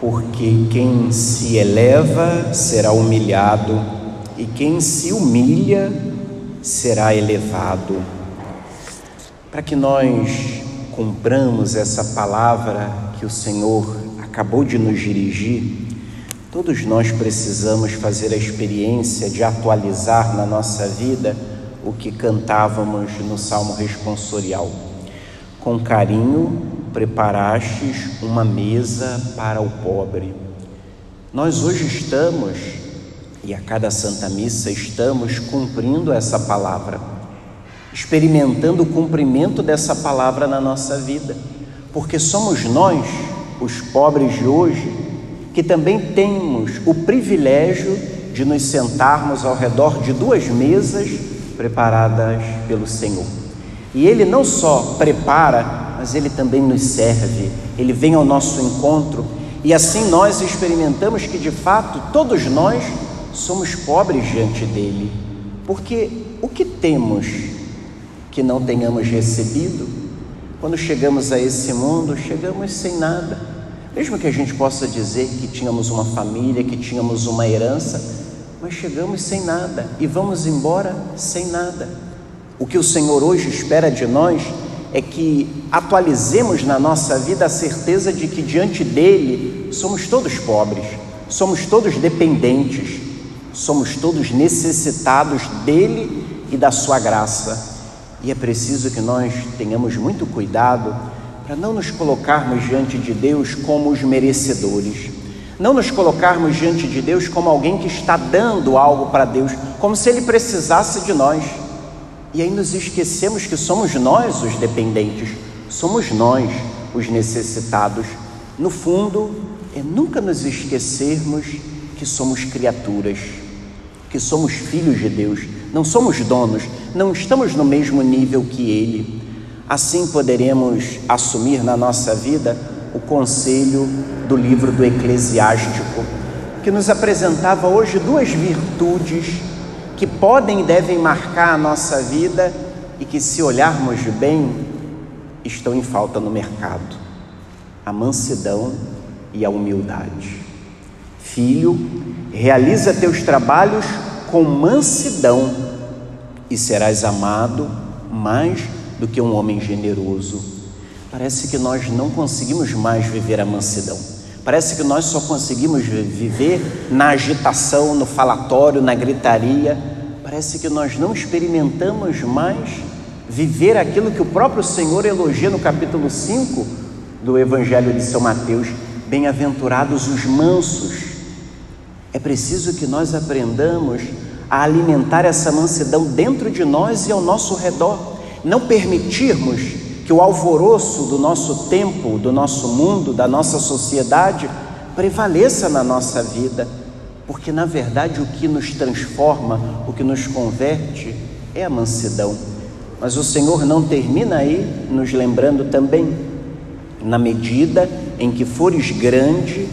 porque quem se eleva será humilhado, e quem se humilha será elevado. Para que nós cumpramos essa palavra que o Senhor acabou de nos dirigir, todos nós precisamos fazer a experiência de atualizar na nossa vida o que cantávamos no Salmo responsorial. Com carinho preparastes uma mesa para o pobre. Nós hoje estamos, e a cada Santa Missa estamos cumprindo essa palavra, experimentando o cumprimento dessa palavra na nossa vida, porque somos nós, os pobres de hoje, que também temos o privilégio de nos sentarmos ao redor de duas mesas preparadas pelo Senhor. E Ele não só prepara, mas Ele também nos serve, Ele vem ao nosso encontro e assim nós experimentamos que de fato todos nós somos pobres diante dele, porque o que temos que não tenhamos recebido, quando chegamos a esse mundo, chegamos sem nada. Mesmo que a gente possa dizer que tínhamos uma família, que tínhamos uma herança, mas chegamos sem nada e vamos embora sem nada. O que o Senhor hoje espera de nós é que atualizemos na nossa vida a certeza de que diante dele somos todos pobres, somos todos dependentes, somos todos necessitados dele e da sua graça. E é preciso que nós tenhamos muito cuidado para não nos colocarmos diante de Deus como os merecedores, não nos colocarmos diante de Deus como alguém que está dando algo para Deus, como se Ele precisasse de nós. E aí nos esquecemos que somos nós os dependentes, somos nós os necessitados. No fundo, é nunca nos esquecermos que somos criaturas, que somos filhos de Deus, não somos donos, não estamos no mesmo nível que Ele. Assim poderemos assumir na nossa vida o conselho do livro do Eclesiástico, que nos apresentava hoje duas virtudes que podem e devem marcar a nossa vida e que, se olharmos bem, estão em falta no mercado: a mansidão e a humildade. Filho, realiza teus trabalhos com mansidão e serás amado mais do que um homem generoso. Parece que nós não conseguimos mais viver a mansidão. Parece que nós só conseguimos viver na agitação, no falatório, na gritaria. Parece que nós não experimentamos mais viver aquilo que o próprio Senhor elogia no capítulo 5 do Evangelho de São Mateus: bem-aventurados os mansos. É preciso que nós aprendamos a alimentar essa mansidão dentro de nós e ao nosso redor, não permitirmos que o alvoroço do nosso tempo, do nosso mundo, da nossa sociedade prevaleça na nossa vida, porque na verdade o que nos transforma, o que nos converte é a mansidão. Mas o Senhor não termina aí nos lembrando também, na medida em que fores grande,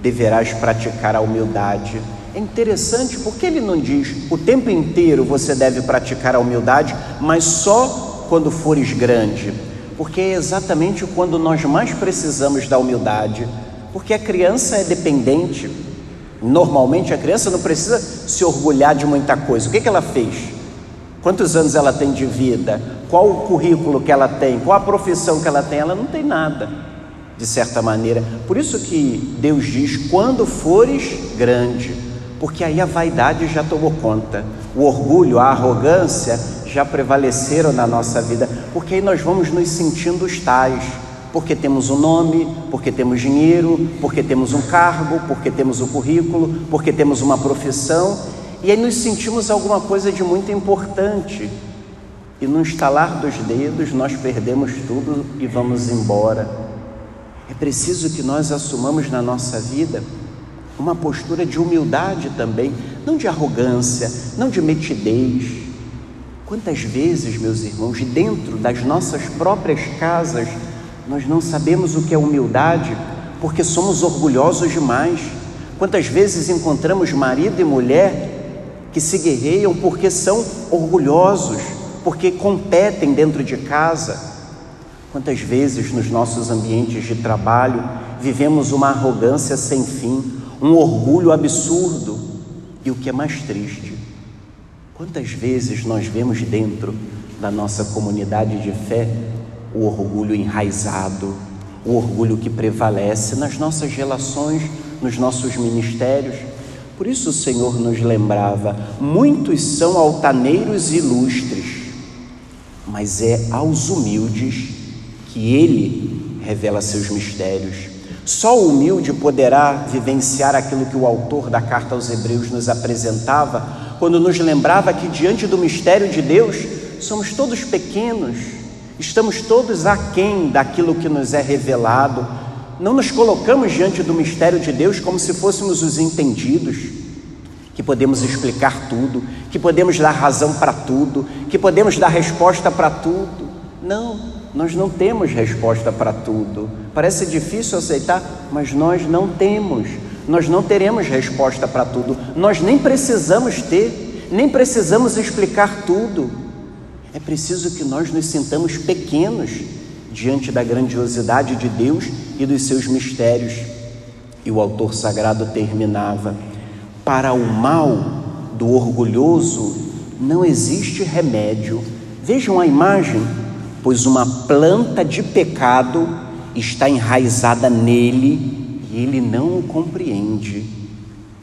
deverás praticar a humildade. É interessante porque ele não diz o tempo inteiro você deve praticar a humildade, mas só quando fores grande, porque é exatamente quando nós mais precisamos da humildade, porque a criança é dependente. Normalmente a criança não precisa se orgulhar de muita coisa. O que, que ela fez? Quantos anos ela tem de vida? Qual o currículo que ela tem? Qual a profissão que ela tem? Ela não tem nada, de certa maneira. Por isso que Deus diz: quando fores grande, porque aí a vaidade já tomou conta, o orgulho, a arrogância já prevaleceram na nossa vida, porque aí nós vamos nos sentindo os tais, porque temos um nome, porque temos dinheiro, porque temos um cargo, porque temos o um currículo, porque temos uma profissão, e aí nos sentimos alguma coisa de muito importante. E no estalar dos dedos nós perdemos tudo e vamos embora. É preciso que nós assumamos na nossa vida uma postura de humildade também, não de arrogância, não de metidez, Quantas vezes, meus irmãos, dentro das nossas próprias casas, nós não sabemos o que é humildade porque somos orgulhosos demais. Quantas vezes encontramos marido e mulher que se guerreiam porque são orgulhosos, porque competem dentro de casa. Quantas vezes nos nossos ambientes de trabalho vivemos uma arrogância sem fim, um orgulho absurdo e o que é mais triste, quantas vezes nós vemos dentro da nossa comunidade de fé o orgulho enraizado, o orgulho que prevalece nas nossas relações, nos nossos ministérios. Por isso o Senhor nos lembrava: muitos são altaneiros ilustres, mas é aos humildes que Ele revela seus mistérios. Só o humilde poderá vivenciar aquilo que o autor da carta aos Hebreus nos apresentava, quando nos lembrava que diante do mistério de Deus somos todos pequenos, estamos todos aquém daquilo que nos é revelado. Não nos colocamos diante do mistério de Deus como se fôssemos os entendidos, que podemos explicar tudo, que podemos dar razão para tudo, que podemos dar resposta para tudo. Não, nós não temos resposta para tudo. Parece difícil aceitar, mas nós não temos. Nós não teremos resposta para tudo. Nós nem precisamos ter, nem precisamos explicar tudo. É preciso que nós nos sintamos pequenos diante da grandiosidade de Deus e dos seus mistérios. E o autor sagrado terminava: Para o mal do orgulhoso não existe remédio. Vejam a imagem pois uma planta de pecado está enraizada nele e ele não compreende.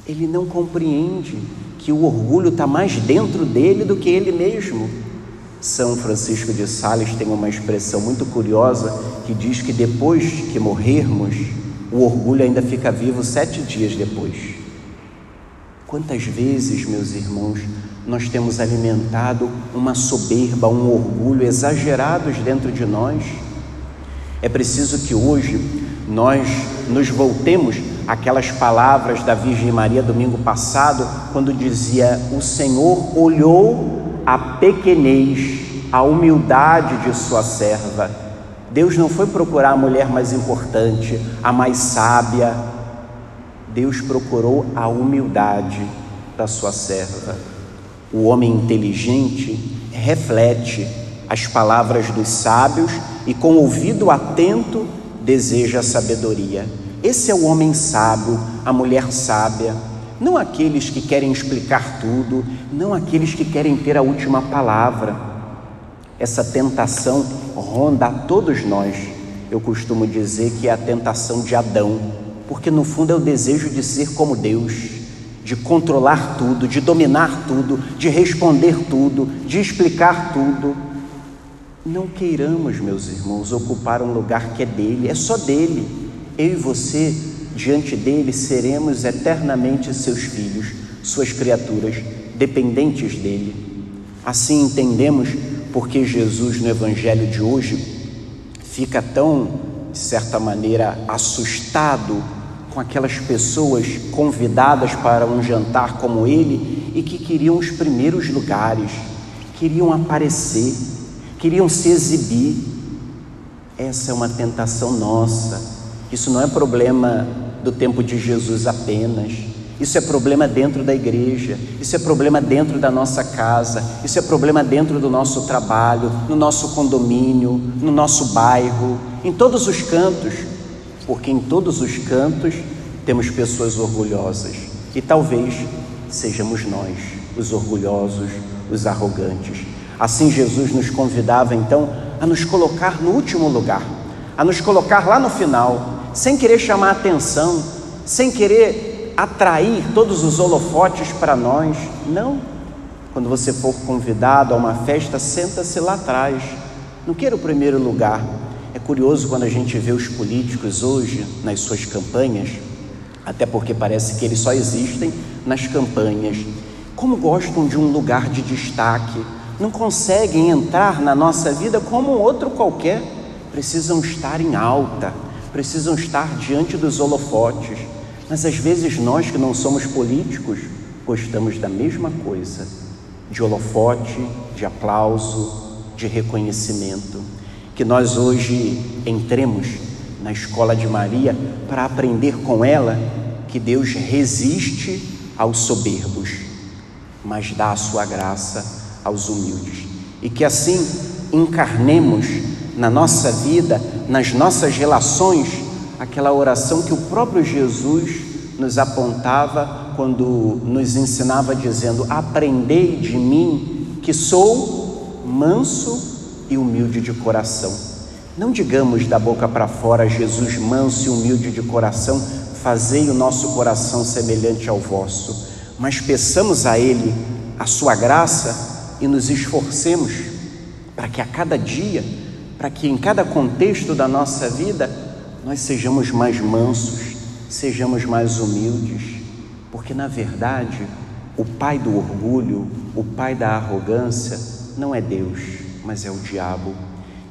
Ele não compreende que o orgulho está mais dentro dele do que ele mesmo. São Francisco de Sales tem uma expressão muito curiosa que diz que depois que morrermos, o orgulho ainda fica vivo sete dias depois. Quantas vezes, meus irmãos, nós temos alimentado uma soberba, um orgulho exagerados dentro de nós. É preciso que hoje nós nos voltemos àquelas palavras da Virgem Maria domingo passado, quando dizia: O Senhor olhou a pequenez, a humildade de sua serva. Deus não foi procurar a mulher mais importante, a mais sábia. Deus procurou a humildade da sua serva. O homem inteligente reflete as palavras dos sábios e, com ouvido atento, deseja a sabedoria. Esse é o homem sábio, a mulher sábia. Não aqueles que querem explicar tudo, não aqueles que querem ter a última palavra. Essa tentação ronda a todos nós. Eu costumo dizer que é a tentação de Adão, porque no fundo é o desejo de ser como Deus de controlar tudo, de dominar tudo, de responder tudo, de explicar tudo. Não queiramos, meus irmãos, ocupar um lugar que é dele, é só dele. Eu e você, diante dele, seremos eternamente seus filhos, suas criaturas, dependentes dele. Assim entendemos porque Jesus, no Evangelho de hoje, fica tão, de certa maneira, assustado com aquelas pessoas convidadas para um jantar como ele e que queriam os primeiros lugares, queriam aparecer, queriam se exibir. Essa é uma tentação nossa. Isso não é problema do tempo de Jesus apenas. Isso é problema dentro da igreja, isso é problema dentro da nossa casa, isso é problema dentro do nosso trabalho, no nosso condomínio, no nosso bairro, em todos os cantos porque em todos os cantos temos pessoas orgulhosas e talvez sejamos nós, os orgulhosos, os arrogantes. Assim, Jesus nos convidava então a nos colocar no último lugar, a nos colocar lá no final, sem querer chamar atenção, sem querer atrair todos os holofotes para nós. Não. Quando você for convidado a uma festa, senta-se lá atrás. Não queira o primeiro lugar, é curioso quando a gente vê os políticos hoje nas suas campanhas, até porque parece que eles só existem nas campanhas. Como gostam de um lugar de destaque, não conseguem entrar na nossa vida como outro qualquer, precisam estar em alta, precisam estar diante dos holofotes. Mas às vezes nós que não somos políticos gostamos da mesma coisa, de holofote, de aplauso, de reconhecimento que nós hoje entremos na escola de Maria para aprender com ela que Deus resiste aos soberbos, mas dá a sua graça aos humildes. E que assim encarnemos na nossa vida, nas nossas relações, aquela oração que o próprio Jesus nos apontava quando nos ensinava dizendo: Aprendei de mim, que sou manso e humilde de coração. Não digamos da boca para fora, Jesus manso e humilde de coração, fazei o nosso coração semelhante ao vosso, mas peçamos a Ele a sua graça e nos esforcemos para que a cada dia, para que em cada contexto da nossa vida, nós sejamos mais mansos, sejamos mais humildes, porque na verdade o pai do orgulho, o pai da arrogância, não é Deus, mas é o diabo.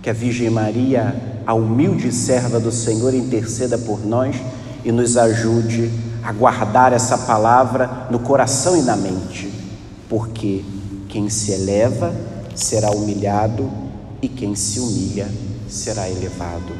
Que a Virgem Maria, a humilde serva do Senhor, interceda por nós e nos ajude a guardar essa palavra no coração e na mente, porque quem se eleva será humilhado e quem se humilha será elevado.